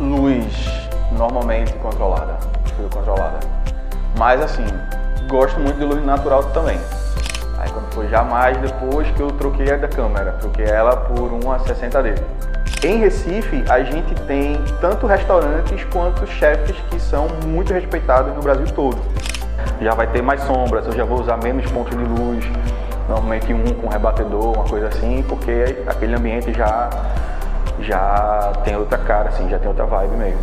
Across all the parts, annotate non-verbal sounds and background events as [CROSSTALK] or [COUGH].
Luz normalmente controlada, fio controlada. Mas assim, gosto muito de luz natural também. Aí quando foi já mais depois que eu troquei a da câmera, troquei ela por uma 60D. Em Recife, a gente tem tanto restaurantes quanto chefes que são muito respeitados no Brasil todo. Já vai ter mais sombras, eu já vou usar menos pontos de luz, normalmente um com rebatedor, uma coisa assim, porque aquele ambiente já já tem outra cara, assim, já tem outra vibe mesmo.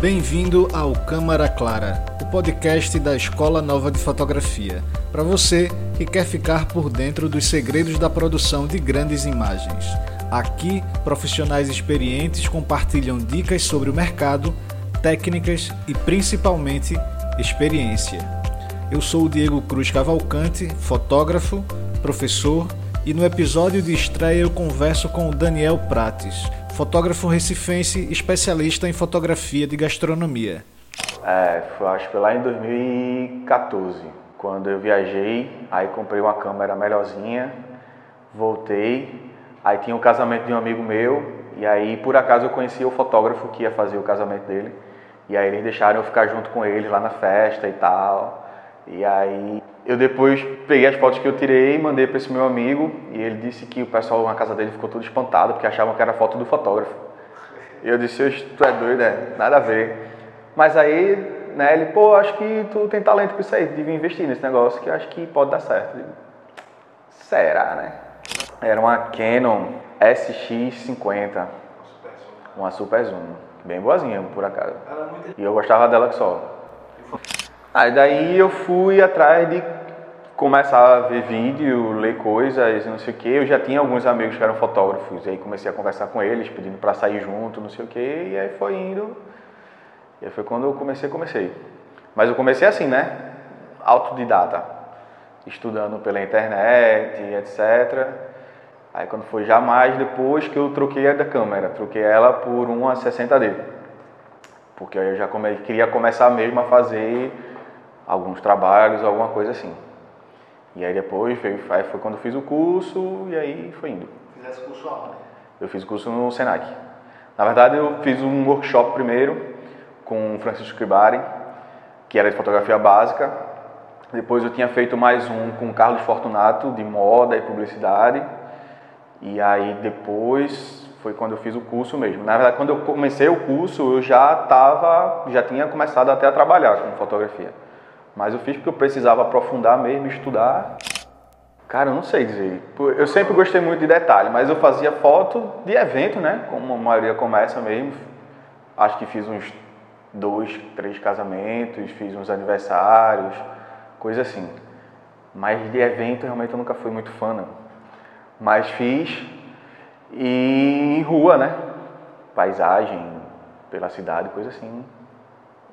Bem-vindo ao Câmara Clara, o podcast da Escola Nova de Fotografia, para você que quer ficar por dentro dos segredos da produção de grandes imagens. Aqui, profissionais experientes compartilham dicas sobre o mercado, técnicas e principalmente experiência. Eu sou o Diego Cruz Cavalcante, fotógrafo, professor, e no episódio de estreia eu converso com o Daniel Prates fotógrafo recifense especialista em fotografia de gastronomia. É, foi, acho que foi lá em 2014, quando eu viajei, aí comprei uma câmera melhorzinha, voltei, aí tinha o um casamento de um amigo meu, e aí por acaso eu conheci o fotógrafo que ia fazer o casamento dele, e aí eles deixaram eu ficar junto com ele lá na festa e tal, e aí eu depois peguei as fotos que eu tirei e mandei para esse meu amigo e ele disse que o pessoal na casa dele ficou todo espantado porque achavam que era foto do fotógrafo. E eu disse, tu é doido, é? Nada a ver. Mas aí, né, ele, pô, acho que tu tem talento com isso aí, devia investir nesse negócio que acho que pode dar certo. Digo, Será, né? Era uma Canon SX50, uma Super Zoom, bem boazinha por acaso. E eu gostava dela que só. Aí daí eu fui atrás de começar a ver vídeo, ler coisas, não sei o que. Eu já tinha alguns amigos que eram fotógrafos, e aí comecei a conversar com eles, pedindo para sair junto, não sei o que, e aí foi indo. E aí foi quando eu comecei, comecei. Mas eu comecei assim, né? Autodidata, estudando pela internet, etc. Aí quando foi já mais depois que eu troquei a da câmera, troquei ela por uma 60D. Porque aí eu já come... queria começar mesmo a fazer alguns trabalhos, alguma coisa assim. E aí depois foi, aí foi quando eu fiz o curso e aí foi indo. Fizesse curso aonde? Eu fiz curso no Senac. Na verdade eu fiz um workshop primeiro com o Francisco Cribari, que era de fotografia básica. Depois eu tinha feito mais um com o Carlos Fortunato, de moda e publicidade. E aí depois foi quando eu fiz o curso mesmo. Na verdade, quando eu comecei o curso, eu já tava, já tinha começado até a trabalhar com fotografia. Mas eu fiz porque eu precisava aprofundar mesmo, estudar. Cara, eu não sei dizer. Eu sempre gostei muito de detalhe, mas eu fazia foto de evento, né? Como a maioria começa mesmo. Acho que fiz uns dois, três casamentos, fiz uns aniversários, coisa assim. Mas de evento realmente eu nunca fui muito fã, não. Mas fiz e rua, né? Paisagem pela cidade, coisa assim.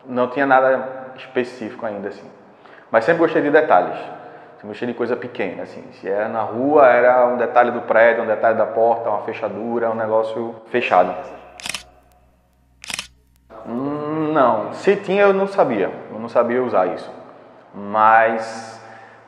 Não tinha nada específico ainda, assim. Mas sempre gostei de detalhes. Sempre gostei de coisa pequena, assim. Se era na rua, era um detalhe do prédio, um detalhe da porta, uma fechadura, um negócio fechado. Hum, não. Se tinha, eu não sabia. Eu não sabia usar isso. Mas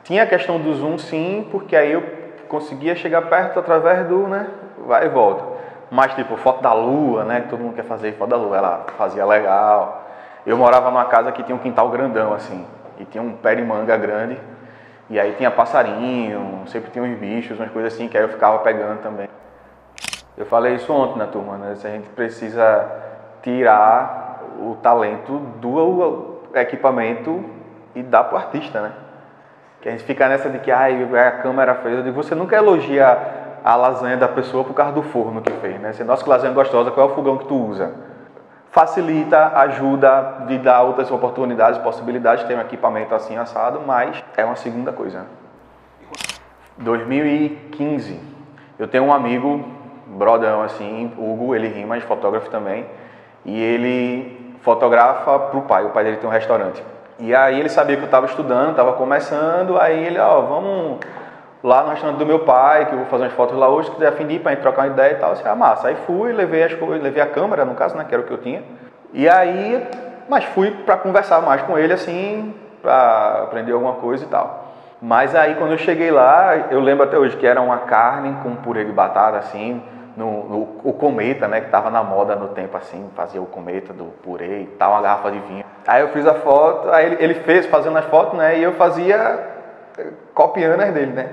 tinha a questão do zoom, sim, porque aí eu conseguia chegar perto através do, né, vai e volta. Mas, tipo, foto da lua, né, que todo mundo quer fazer foto da lua, ela fazia legal. Eu morava numa casa que tinha um quintal grandão, assim, e tinha um pé de manga grande, e aí tinha passarinho, sempre tinha uns bichos, umas coisas assim, que aí eu ficava pegando também. Eu falei isso ontem na turma, né? Se a gente precisa tirar o talento do equipamento e dar pro artista, né? Que a gente fica nessa de que ai, a câmera fez. Eu digo, você nunca elogia a lasanha da pessoa por causa do forno que fez, né? Você, nossa, que lasanha gostosa, qual é o fogão que tu usa? Facilita, ajuda de dar outras oportunidades, possibilidades, ter um equipamento assim assado, mas é uma segunda coisa. 2015, eu tenho um amigo, brodão assim, Hugo, ele rima, fotógrafo também, e ele fotografa para o pai, o pai dele tem um restaurante. E aí ele sabia que eu estava estudando, estava começando, aí ele, ó, vamos lá no restaurante do meu pai, que eu vou fazer umas fotos lá hoje, que quiser fim para trocar uma ideia e tal, assim, ah, massa. Aí fui, levei as coisas, levei a câmera, no caso, né, que era o que eu tinha. E aí, mas fui para conversar mais com ele, assim, para aprender alguma coisa e tal. Mas aí, quando eu cheguei lá, eu lembro até hoje que era uma carne com purê de batata, assim, no, no, o cometa, né, que estava na moda no tempo assim, fazia o cometa do purê e tal, uma garrafa de vinho. Aí eu fiz a foto, aí ele, ele fez fazendo as fotos, né, e eu fazia eh, copiando as dele, né.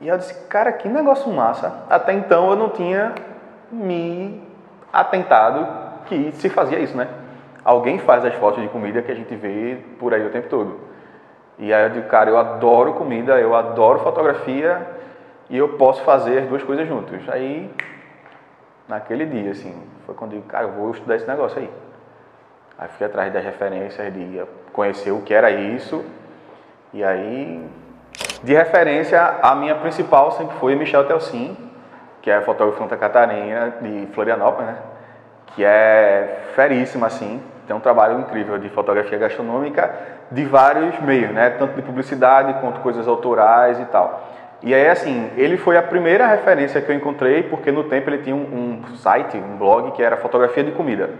E eu disse, cara, que negócio massa. Até então eu não tinha me atentado que se fazia isso, né. Alguém faz as fotos de comida que a gente vê por aí o tempo todo. E aí eu digo, cara, eu adoro comida, eu adoro fotografia e eu posso fazer as duas coisas juntos. Aí naquele dia, assim. Foi quando eu digo, cara, eu vou estudar esse negócio aí. Aí fui atrás das referências, de conhecer o que era isso. E aí, de referência, a minha principal sempre foi Michel Telsin, que é fotógrafo de Santa Catarina, de Florianópolis, né? Que é feríssima, assim. Tem um trabalho incrível de fotografia gastronômica de vários meios, né? Tanto de publicidade quanto coisas autorais e tal. E aí, assim, ele foi a primeira referência que eu encontrei, porque no tempo ele tinha um, um site, um blog, que era fotografia de comida.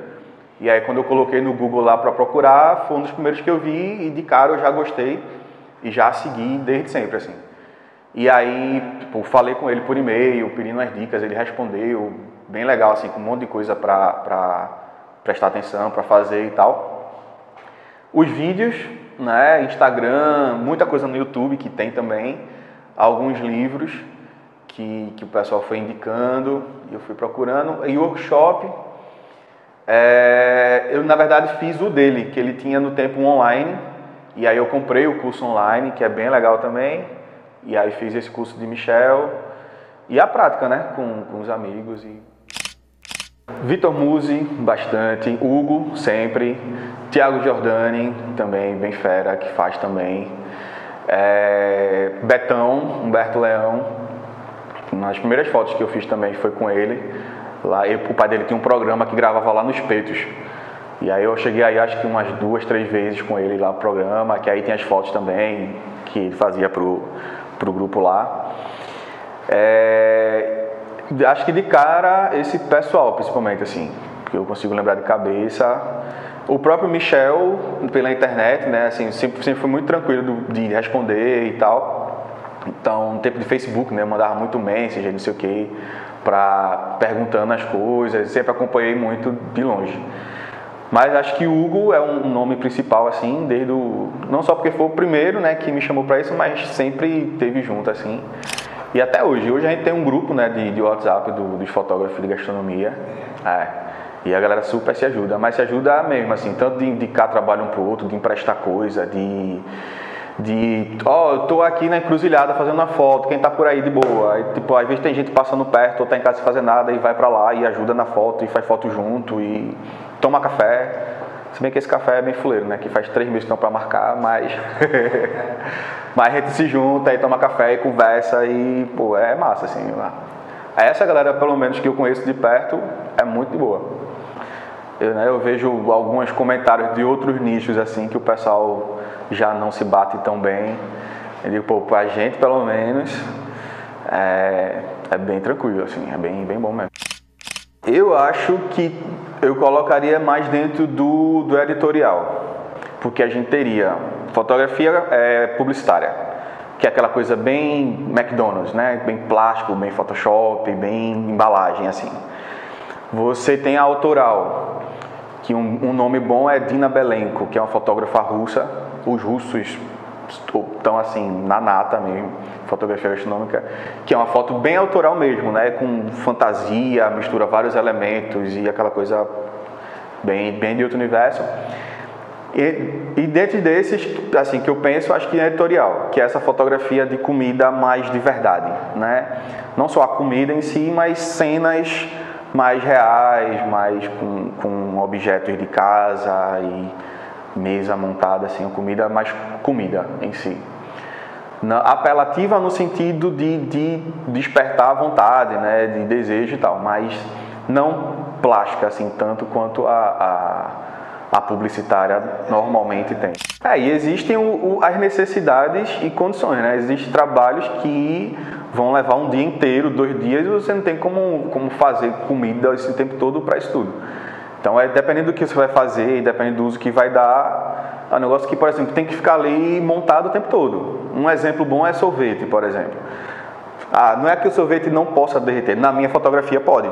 E aí, quando eu coloquei no Google lá para procurar, foi um dos primeiros que eu vi e de cara eu já gostei e já segui desde sempre, assim. E aí, tipo, falei com ele por e-mail, pedindo as dicas, ele respondeu, bem legal, assim, com um monte de coisa para prestar atenção, para fazer e tal. Os vídeos, né, Instagram, muita coisa no YouTube que tem também alguns livros que, que o pessoal foi indicando e eu fui procurando. E workshop, é, eu na verdade fiz o dele, que ele tinha no tempo online, e aí eu comprei o curso online, que é bem legal também, e aí fiz esse curso de Michel, e a prática, né, com, com os amigos. E... Vitor Musi, bastante, Hugo, sempre, Tiago Giordani, também, bem fera, que faz também. É, Betão, Humberto Leão, nas primeiras fotos que eu fiz também foi com ele. Lá, ele, o pai dele tinha um programa que gravava lá nos peitos. E aí eu cheguei aí acho que umas duas, três vezes com ele lá no programa, que aí tem as fotos também que ele fazia pro, pro grupo lá. É, acho que de cara esse pessoal, principalmente assim, que eu consigo lembrar de cabeça. O próprio Michel, pela internet, né, assim, sempre, sempre foi muito tranquilo de responder e tal. Então, no tempo de Facebook, né, eu mandava muito mensagem, não sei o que, para perguntando as coisas, sempre acompanhei muito de longe. Mas acho que Hugo é um nome principal, assim, desde o... Não só porque foi o primeiro, né, que me chamou para isso, mas sempre teve junto, assim. E até hoje. Hoje a gente tem um grupo, né, de, de WhatsApp do, dos fotógrafos de gastronomia. É. E a galera super se ajuda, mas se ajuda mesmo, assim, tanto de indicar trabalho um pro outro, de emprestar coisa, de. De, ó, oh, eu tô aqui na encruzilhada fazendo uma foto, quem tá por aí de boa. Aí, tipo, às vezes tem gente passando perto, ou tá em casa sem fazer nada, e vai pra lá e ajuda na foto, e faz foto junto, e toma café. Se bem que esse café é bem fuleiro, né? Que faz três meses que estão pra marcar, mas. [LAUGHS] mas a gente se junta e toma café e conversa, e, pô, é massa, assim. Essa galera, pelo menos que eu conheço de perto, é muito boa. Eu, né, eu vejo alguns comentários de outros nichos assim que o pessoal já não se bate tão bem. Eu digo, pô, pra gente pelo menos é, é bem tranquilo, assim, é bem, bem bom mesmo. Eu acho que eu colocaria mais dentro do, do editorial, porque a gente teria fotografia é, publicitária, que é aquela coisa bem McDonald's, né? Bem plástico, bem Photoshop, bem embalagem, assim. Você tem a autoral, que um, um nome bom é Dina Belenko, que é uma fotógrafa russa. Os russos estão assim na nata mesmo, fotografia gastronômica, que é uma foto bem autoral mesmo, né, com fantasia, mistura vários elementos e aquela coisa bem bem de outro universo. E, e dentro desses, assim, que eu penso, acho que é editorial, que é essa fotografia de comida mais de verdade, né? Não só a comida em si, mas cenas mais reais, mais com, com objetos de casa e mesa montada, assim, comida, mais comida em si. Apelativa no sentido de, de despertar a vontade, né, de desejo e tal, mas não plástica assim tanto quanto a, a, a publicitária normalmente tem. É, e existem o, o, as necessidades e condições, né? Existem trabalhos que vão levar um dia inteiro, dois dias, e você não tem como, como fazer comida esse tempo todo para isso tudo. Então, é dependendo do que você vai fazer e dependendo do uso que vai dar, é um negócio que, por exemplo, tem que ficar ali montado o tempo todo. Um exemplo bom é sorvete, por exemplo. Ah, não é que o sorvete não possa derreter, na minha fotografia pode.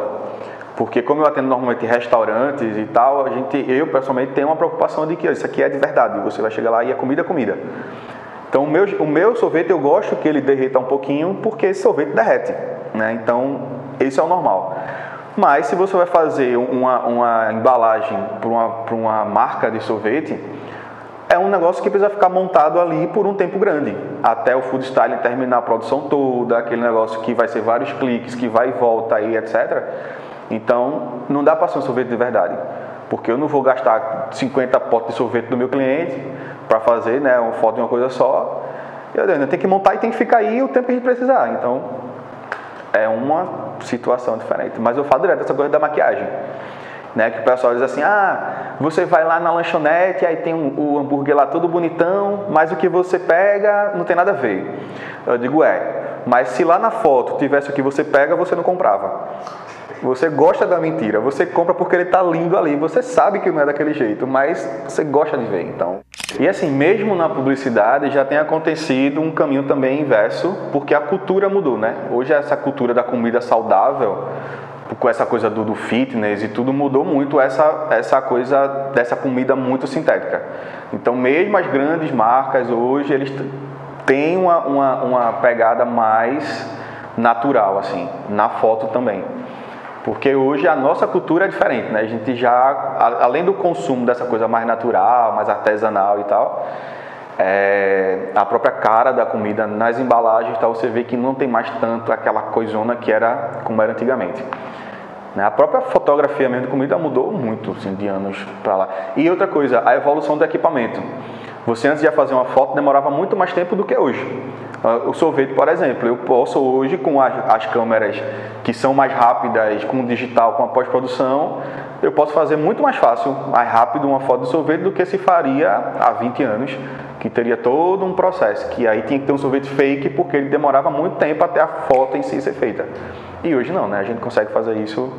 Porque como eu atendo normalmente restaurantes e tal, a gente, eu pessoalmente tenho uma preocupação de que isso aqui é de verdade, você vai chegar lá e é comida, comida. Então o meu, o meu sorvete eu gosto que ele derreta um pouquinho porque esse sorvete derrete, né? Então isso é o normal. Mas se você vai fazer uma, uma embalagem para uma, uma marca de sorvete, é um negócio que precisa ficar montado ali por um tempo grande, até o food styling terminar a produção toda, aquele negócio que vai ser vários cliques, que vai e volta aí, etc. Então, não dá para ser um sorvete de verdade, porque eu não vou gastar 50 potes de sorvete do meu cliente para fazer né, uma foto de uma coisa só. Eu tenho que montar e tem que ficar aí o tempo que a gente precisar. Então, é uma situação diferente. Mas eu falo direto essa coisa da maquiagem. Né, que o pessoal diz assim: ah, você vai lá na lanchonete, aí tem o hambúrguer lá todo bonitão, mas o que você pega não tem nada a ver. Eu digo: é, mas se lá na foto tivesse o que você pega, você não comprava. Você gosta da mentira, você compra porque ele está lindo ali, você sabe que não é daquele jeito, mas você gosta de ver, então. E assim, mesmo na publicidade já tem acontecido um caminho também inverso, porque a cultura mudou, né? Hoje essa cultura da comida saudável, com essa coisa do, do fitness e tudo mudou muito essa essa coisa dessa comida muito sintética. Então, mesmo as grandes marcas hoje, eles têm uma, uma, uma pegada mais natural, assim, na foto também. Porque hoje a nossa cultura é diferente, né? A gente já, além do consumo dessa coisa mais natural, mais artesanal e tal, é, a própria cara da comida nas embalagens tal, você vê que não tem mais tanto aquela coisona que era como era antigamente. Né? A própria fotografia mesmo de comida mudou muito assim, de anos para lá. E outra coisa, a evolução do equipamento. Você antes de fazer uma foto demorava muito mais tempo do que hoje. Ah, o sorvete, por exemplo, eu posso hoje com as, as câmeras que são mais rápidas, com o digital, com a pós-produção, eu posso fazer muito mais fácil, mais rápido uma foto de sorvete do que se faria há 20 anos, que teria todo um processo, que aí tinha que ter um sorvete fake porque ele demorava muito tempo até a foto em si ser feita. E hoje não, né? A gente consegue fazer isso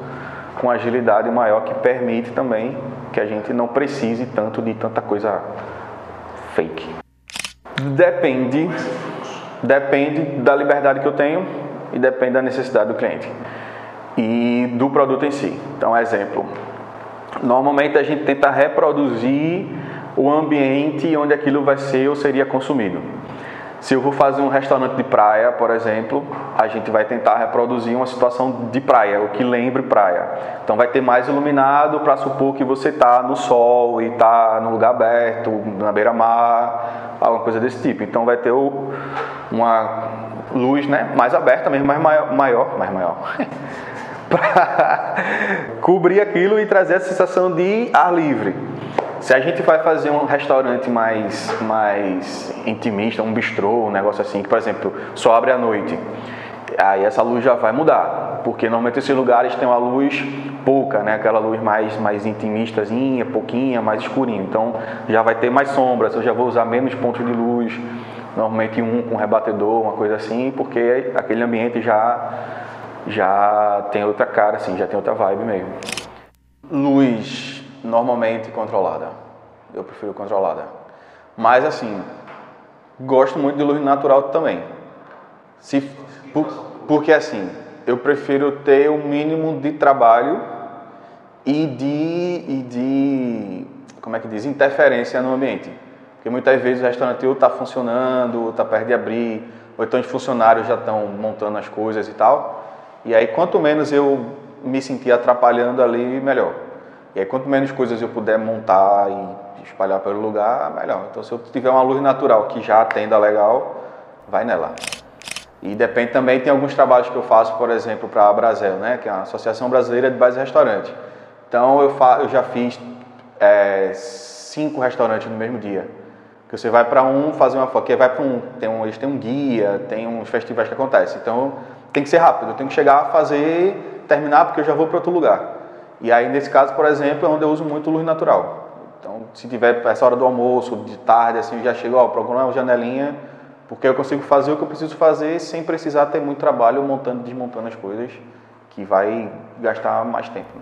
com agilidade maior que permite também que a gente não precise tanto de tanta coisa fake. Depende, depende da liberdade que eu tenho e depende da necessidade do cliente e do produto em si. Então, exemplo, normalmente a gente tenta reproduzir o ambiente onde aquilo vai ser ou seria consumido. Se eu vou fazer um restaurante de praia, por exemplo, a gente vai tentar reproduzir uma situação de praia, o que lembre praia. Então vai ter mais iluminado para supor que você está no sol e está no lugar aberto, na beira-mar, alguma coisa desse tipo. Então vai ter uma luz né, mais aberta mesmo, mais maior, maior mais maior. [LAUGHS] para cobrir aquilo e trazer a sensação de ar livre. Se a gente vai fazer um restaurante mais, mais intimista, um bistrô, um negócio assim, que, por exemplo, só abre à noite, aí essa luz já vai mudar, porque normalmente esses lugares têm uma luz pouca, né? aquela luz mais, mais intimistazinha, pouquinha, mais escurinho. Então já vai ter mais sombras, eu já vou usar menos pontos de luz, normalmente um com rebatedor, uma coisa assim, porque aquele ambiente já, já tem outra cara, assim, já tem outra vibe mesmo. Luz normalmente controlada. Eu prefiro controlada. Mas assim, gosto muito de luz natural também. Se, por, porque assim, eu prefiro ter o mínimo de trabalho e de, e de, como é que diz, interferência no ambiente. Porque muitas vezes o restaurante ou está funcionando, está perto de abrir, ou então os funcionários já estão montando as coisas e tal. E aí, quanto menos eu me sentir atrapalhando ali, melhor. E aí, quanto menos coisas eu puder montar e espalhar pelo lugar, melhor. Então, se eu tiver uma luz natural que já atenda legal, vai nela. E depende também, tem alguns trabalhos que eu faço, por exemplo, para a Brasel, né, que é a Associação Brasileira de Bares e Restaurantes. Então, eu, fa eu já fiz é, cinco restaurantes no mesmo dia. Que você vai para um fazer uma foto, vai para um, tem um, eles têm um guia, tem uns festivais que acontecem. Então, tem que ser rápido, eu tenho que chegar, fazer, terminar, porque eu já vou para outro lugar. E aí, nesse caso, por exemplo, é onde eu uso muito luz natural. Então, se tiver essa hora do almoço, de tarde, assim, já chego, ó, procura uma janelinha, porque eu consigo fazer o que eu preciso fazer sem precisar ter muito trabalho montando e desmontando as coisas, que vai gastar mais tempo. Né?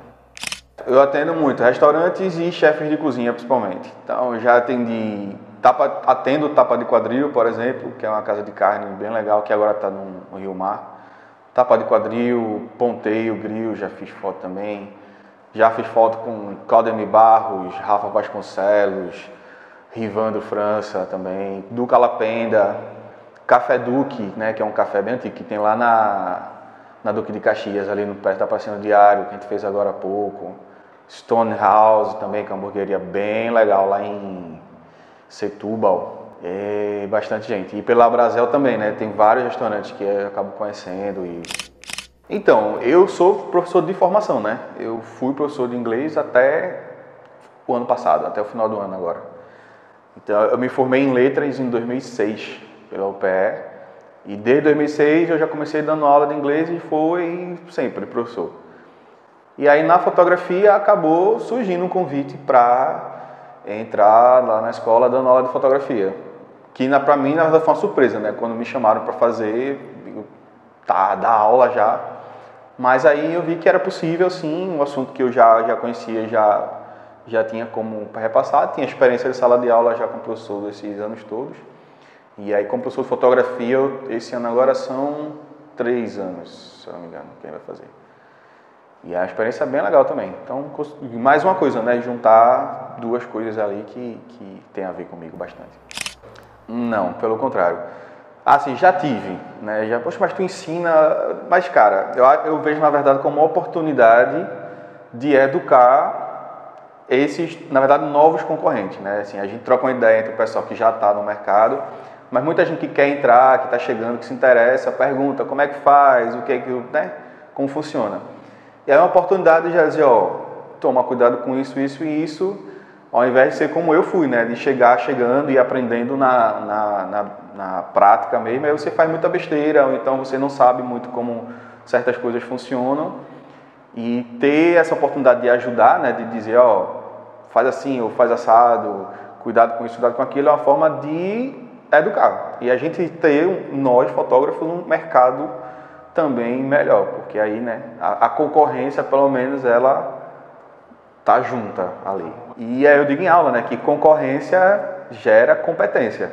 Eu atendo muito restaurantes e chefes de cozinha, principalmente. Então, já atendi, tapa, atendo Tapa de Quadril, por exemplo, que é uma casa de carne bem legal, que agora está no Rio Mar tapa de quadril, ponteio, grill, já fiz foto também. Já fiz foto com Claudemir Barros, Rafa Vasconcelos, Rivando França também, Duca Lapenda, Café Duque, né, que é um café bem antigo, que tem lá na, na Duque de Caxias, ali no perto da Pracinha Diário, que a gente fez agora há pouco. Stone House também, que é uma hamburgueria bem legal lá em Setúbal. É bastante gente. E pela Brasel também, né? Tem vários restaurantes que eu acabo conhecendo e então, eu sou professor de formação, né? Eu fui professor de inglês até o ano passado, até o final do ano agora. Então, eu me formei em letras em 2006 pela UPE e desde 2006 eu já comecei dando aula de inglês e fui sempre professor. E aí na fotografia acabou surgindo um convite para entrar lá na escola dando aula de fotografia, que para mim na verdade foi uma surpresa, né? Quando me chamaram para fazer, tá, dar aula já mas aí eu vi que era possível, sim, um assunto que eu já, já conhecia, já, já tinha como repassar, tinha experiência de sala de aula já com o professor desses anos todos. E aí, como professor de fotografia, esse ano agora são três anos, se eu não me engano, quem vai fazer. E a experiência é bem legal também. Então, mais uma coisa, né? Juntar duas coisas ali que, que tem a ver comigo bastante. Não, pelo contrário. Assim, já tive, né? Já, poxa, mas tu ensina. Mas, cara, eu, eu vejo na verdade como uma oportunidade de educar esses, na verdade, novos concorrentes, né? Assim, a gente troca uma ideia entre o pessoal que já está no mercado, mas muita gente que quer entrar, que está chegando, que se interessa, pergunta como é que faz, o que é que, né? Como funciona. E é uma oportunidade de já dizer, ó, toma cuidado com isso, isso e isso ao invés de ser como eu fui, né? De chegar chegando e aprendendo na, na, na, na, prática mesmo, aí você faz muita besteira, ou então você não sabe muito como certas coisas funcionam. E ter essa oportunidade de ajudar, né? De dizer, ó, faz assim ou faz assado, cuidado com isso, cuidado com aquilo, é uma forma de educar. E a gente ter, nós, fotógrafos, um mercado também melhor, porque aí, né? a, a concorrência, pelo menos, ela tá junta ali. E aí eu digo em aula, né, que concorrência gera competência.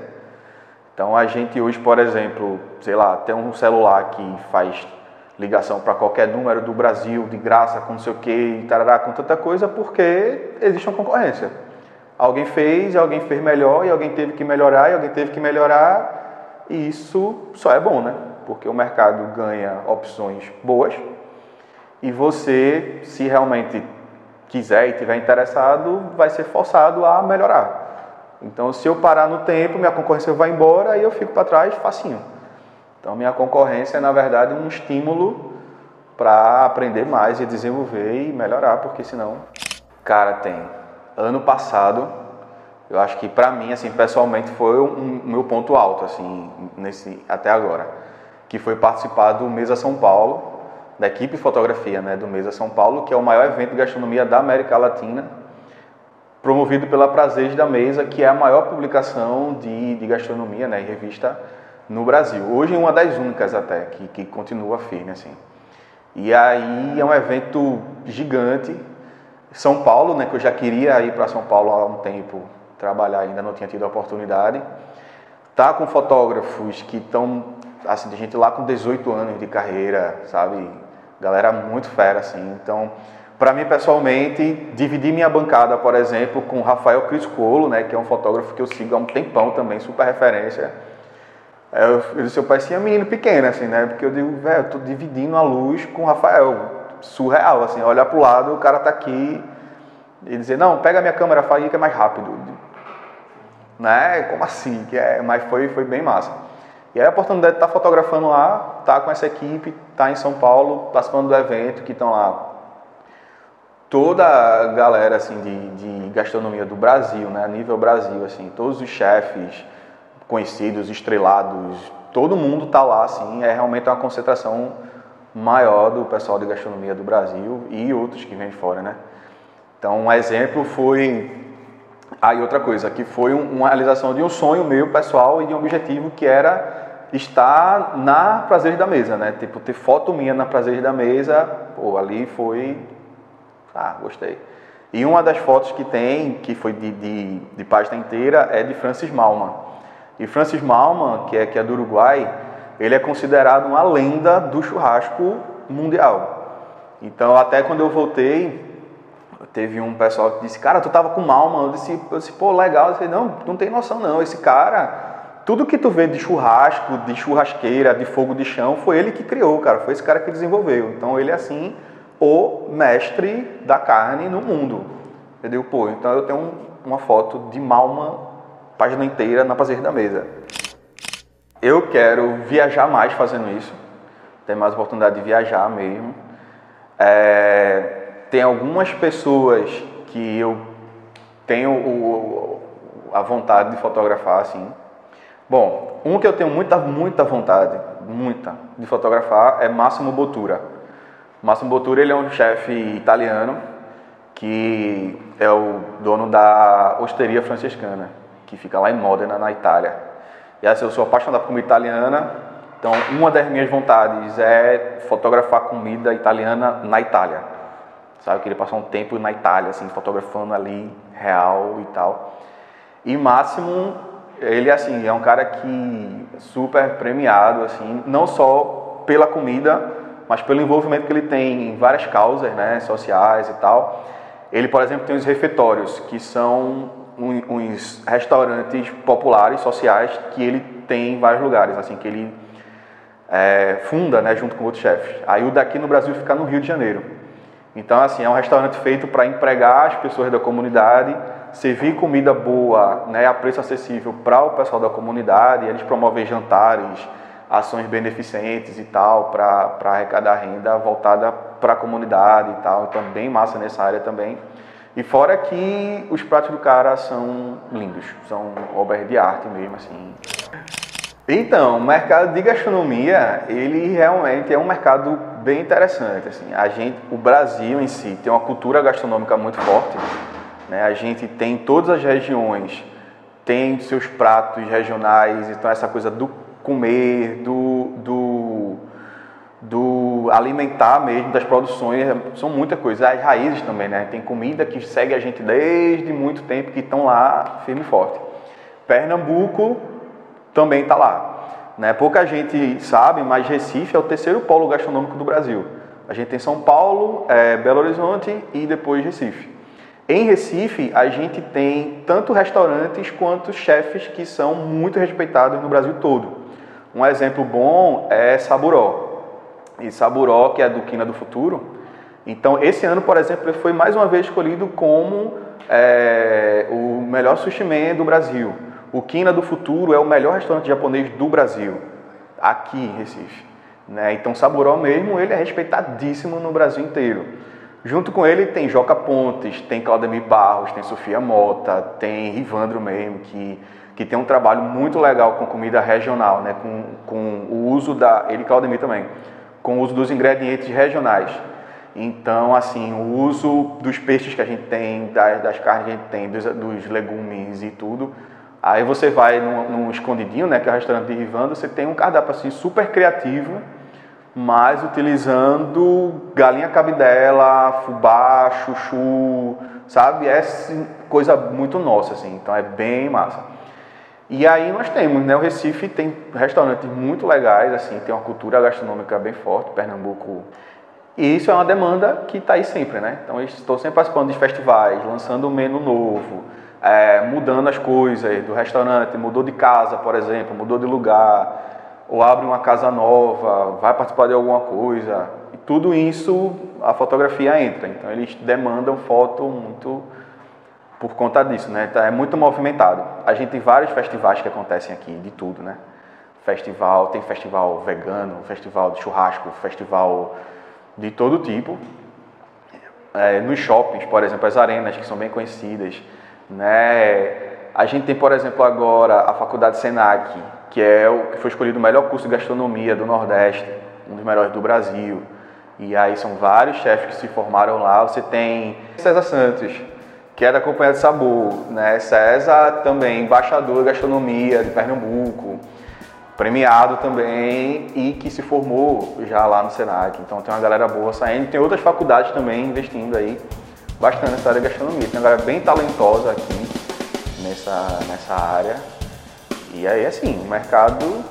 Então a gente hoje, por exemplo, sei lá, tem um celular que faz ligação para qualquer número do Brasil de graça, com não sei o que, tarará, com tanta coisa, porque existe uma concorrência. Alguém fez, alguém fez melhor, e alguém teve que melhorar, e alguém teve que melhorar, e isso só é bom, né? Porque o mercado ganha opções boas, e você, se realmente quiser e tiver interessado, vai ser forçado a melhorar. Então, se eu parar no tempo, minha concorrência vai embora e eu fico para trás facinho. Então, minha concorrência é, na verdade, um estímulo para aprender mais e desenvolver e melhorar, porque senão, cara, tem. Ano passado, eu acho que para mim, assim, pessoalmente, foi o um, meu ponto alto, assim, nesse até agora, que foi participar do Mesa São Paulo, da equipe fotografia né, do Mesa São Paulo, que é o maior evento de gastronomia da América Latina, promovido pela Prazeres da Mesa, que é a maior publicação de, de gastronomia né, e revista no Brasil. Hoje uma das únicas até, que, que continua firme. Assim. E aí é um evento gigante. São Paulo, né, que eu já queria ir para São Paulo há um tempo trabalhar, ainda não tinha tido a oportunidade. Tá com fotógrafos que estão, assim, de gente lá com 18 anos de carreira, sabe? Galera muito fera, assim. Então, para mim, pessoalmente, dividir minha bancada, por exemplo, com Rafael Criscolo, né, que é um fotógrafo que eu sigo há um tempão também, super referência. Eu, eu disse, eu parecia menino pequeno, assim, né? Porque eu digo, velho, eu tô dividindo a luz com o Rafael. Surreal, assim, olhar pro lado, o cara tá aqui e dizer, não, pega a minha câmera, faz que é mais rápido. Né? Como assim? É, mas foi, foi bem massa. E aí a oportunidade de estar fotografando lá, estar tá com essa equipe, estar tá em São Paulo, participando do evento, que estão lá toda a galera assim de, de, gastronomia do Brasil, né, nível Brasil, assim, todos os chefes conhecidos, estrelados, todo mundo está lá, assim, é realmente uma concentração maior do pessoal de gastronomia do Brasil e outros que vêm de fora, né. Então, um exemplo foi Aí ah, outra coisa, que foi uma realização de um sonho meu pessoal e de um objetivo que era estar na Prazeres da Mesa, né? Tipo, ter foto minha na Prazeres da Mesa, pô, ali foi... Ah, gostei. E uma das fotos que tem, que foi de, de, de página inteira, é de Francis Malman. E Francis Malman, que é, que é do Uruguai, ele é considerado uma lenda do churrasco mundial. Então, até quando eu voltei, teve um pessoal que disse, cara, tu tava com mal, mano. Eu disse, eu disse pô, legal. Eu disse, não, não tem noção não. Esse cara, tudo que tu vê de churrasco, de churrasqueira, de fogo de chão, foi ele que criou, cara. Foi esse cara que desenvolveu. Então, ele é assim, o mestre da carne no mundo. Entendeu? Pô, então eu tenho uma foto de Malma, página inteira, na parceria da mesa. Eu quero viajar mais fazendo isso, ter mais oportunidade de viajar mesmo. É, tem algumas pessoas que eu tenho o, a vontade de fotografar, assim. Bom, um que eu tenho muita, muita vontade, muita, de fotografar é Massimo Bottura. Massimo Bottura ele é um chefe italiano que é o dono da Osteria Francescana, que fica lá em Modena, na Itália. E assim, eu sou apaixonado por comida italiana, então uma das minhas vontades é fotografar comida italiana na Itália. Sabe, eu queria passar um tempo na Itália, assim, fotografando ali real e tal. E Máximo, ele assim, é um cara que é super premiado, assim, não só pela comida, mas pelo envolvimento que ele tem em várias causas, né, sociais e tal. Ele, por exemplo, tem os refeitórios, que são uns restaurantes populares, sociais, que ele tem em vários lugares, assim, que ele é, funda, né, junto com outros chefes. Aí o daqui no Brasil fica no Rio de Janeiro. Então, assim, é um restaurante feito para empregar as pessoas da comunidade, servir comida boa, né, a preço acessível para o pessoal da comunidade, eles promovem jantares, ações beneficentes e tal, para arrecadar renda voltada para a comunidade e tal. Então, bem massa nessa área também. E fora que os pratos do cara são lindos, são obras de arte mesmo, assim. Então, o mercado de gastronomia, ele realmente é um mercado bem interessante, assim. A gente, o Brasil em si tem uma cultura gastronômica muito forte, né? A gente tem todas as regiões tem seus pratos regionais, então essa coisa do comer, do, do do alimentar mesmo, das produções, são muita coisa. As raízes também, né? Tem comida que segue a gente desde muito tempo, que estão lá firme e forte. Pernambuco também está lá. Né? Pouca gente sabe, mas Recife é o terceiro polo gastronômico do Brasil. A gente tem São Paulo, é, Belo Horizonte e depois Recife. Em Recife, a gente tem tanto restaurantes quanto chefes que são muito respeitados no Brasil todo. Um exemplo bom é Saburó e Saburó, que é do Quina do Futuro. Então, esse ano, por exemplo, ele foi mais uma vez escolhido como é, o melhor sushi man do Brasil. O Quina do Futuro é o melhor restaurante japonês do Brasil, aqui em Recife. Né? Então, Saburó mesmo, ele é respeitadíssimo no Brasil inteiro. Junto com ele tem Joca Pontes, tem Claudemir Barros, tem Sofia Mota, tem Rivandro mesmo, que, que tem um trabalho muito legal com comida regional, né? com, com o uso da... ele e Claudemir também com o uso dos ingredientes regionais. Então, assim, o uso dos peixes que a gente tem, das, das carnes que a gente tem, dos, dos legumes e tudo. Aí você vai num, num, escondidinho, né, que é o restaurante de Rivando, você tem um cardápio assim super criativo, mas utilizando galinha cabidela, fubá, chuchu, sabe? É coisa muito nossa, assim. Então é bem massa. E aí nós temos, né? O Recife tem restaurantes muito legais, assim, tem uma cultura gastronômica bem forte, Pernambuco. E isso é uma demanda que está aí sempre, né? Então estou sempre participando de festivais, lançando um menu novo, é, mudando as coisas do restaurante, mudou de casa, por exemplo, mudou de lugar, ou abre uma casa nova, vai participar de alguma coisa. E tudo isso a fotografia entra. Então eles demandam foto muito por conta disso, né? Tá, é muito movimentado. A gente tem vários festivais que acontecem aqui, de tudo, né? Festival, tem festival vegano, festival de churrasco, festival de todo tipo. É, nos shoppings, por exemplo, as arenas que são bem conhecidas, né? A gente tem, por exemplo, agora a Faculdade Senac, que é o que foi escolhido o melhor curso de gastronomia do Nordeste, um dos melhores do Brasil. E aí são vários chefes que se formaram lá. Você tem César Santos, que é da Companhia de Sabor, né? César também, embaixador de gastronomia de Pernambuco, premiado também e que se formou já lá no Senac. Então tem uma galera boa saindo, tem outras faculdades também investindo aí bastante nessa área de gastronomia. Tem uma galera bem talentosa aqui nessa, nessa área. E aí, assim, o mercado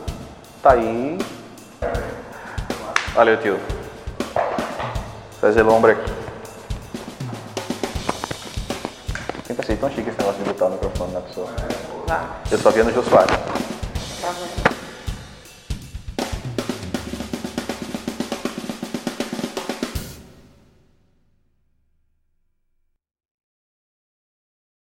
tá aí. Valeu, tio. Fazer lombra aqui. Sempre achei tão chique esse negócio de botar o microfone na pessoa. Eu só via no Josué. Tá bom.